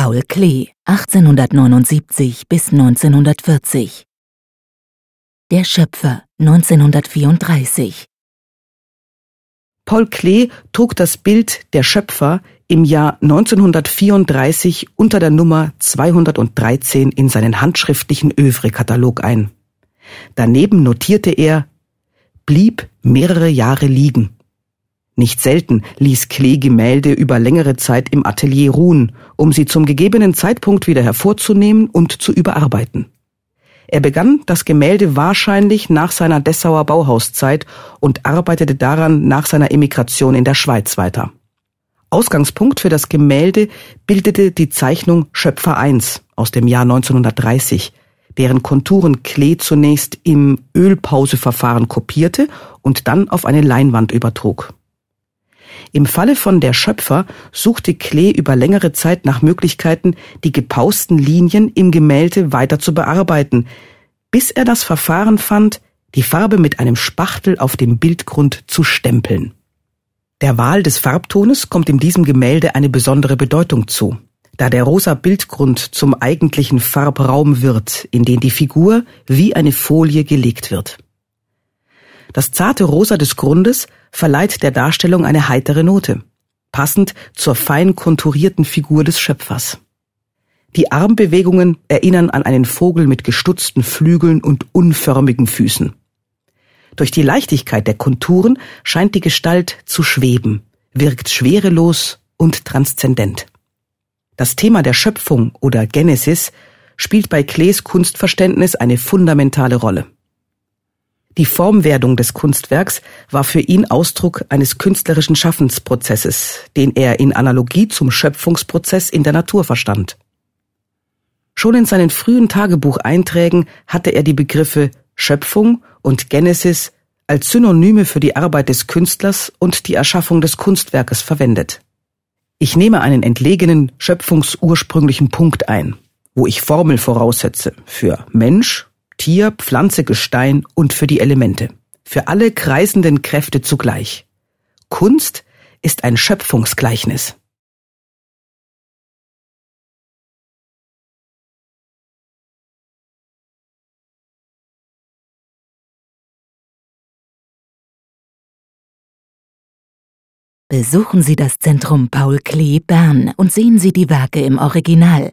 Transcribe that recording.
Paul Klee, 1879 bis 1940. Der Schöpfer, 1934. Paul Klee trug das Bild Der Schöpfer im Jahr 1934 unter der Nummer 213 in seinen handschriftlichen Övre-Katalog ein. Daneben notierte er blieb mehrere Jahre liegen. Nicht selten ließ Klee Gemälde über längere Zeit im Atelier ruhen, um sie zum gegebenen Zeitpunkt wieder hervorzunehmen und zu überarbeiten. Er begann das Gemälde wahrscheinlich nach seiner Dessauer Bauhauszeit und arbeitete daran nach seiner Emigration in der Schweiz weiter. Ausgangspunkt für das Gemälde bildete die Zeichnung Schöpfer I aus dem Jahr 1930, deren Konturen Klee zunächst im Ölpauseverfahren kopierte und dann auf eine Leinwand übertrug. Im Falle von Der Schöpfer suchte Klee über längere Zeit nach Möglichkeiten, die gepausten Linien im Gemälde weiter zu bearbeiten, bis er das Verfahren fand, die Farbe mit einem Spachtel auf dem Bildgrund zu stempeln. Der Wahl des Farbtones kommt in diesem Gemälde eine besondere Bedeutung zu, da der rosa Bildgrund zum eigentlichen Farbraum wird, in den die Figur wie eine Folie gelegt wird. Das zarte Rosa des Grundes verleiht der Darstellung eine heitere Note, passend zur fein konturierten Figur des Schöpfers. Die Armbewegungen erinnern an einen Vogel mit gestutzten Flügeln und unförmigen Füßen. Durch die Leichtigkeit der Konturen scheint die Gestalt zu schweben, wirkt schwerelos und transzendent. Das Thema der Schöpfung oder Genesis spielt bei Klees Kunstverständnis eine fundamentale Rolle. Die Formwerdung des Kunstwerks war für ihn Ausdruck eines künstlerischen Schaffensprozesses, den er in Analogie zum Schöpfungsprozess in der Natur verstand. Schon in seinen frühen Tagebucheinträgen hatte er die Begriffe Schöpfung und Genesis als Synonyme für die Arbeit des Künstlers und die Erschaffung des Kunstwerkes verwendet. Ich nehme einen entlegenen schöpfungsursprünglichen Punkt ein, wo ich Formel voraussetze für Mensch, Tier, Pflanze, Gestein und für die Elemente. Für alle kreisenden Kräfte zugleich. Kunst ist ein Schöpfungsgleichnis. Besuchen Sie das Zentrum Paul Klee Bern und sehen Sie die Werke im Original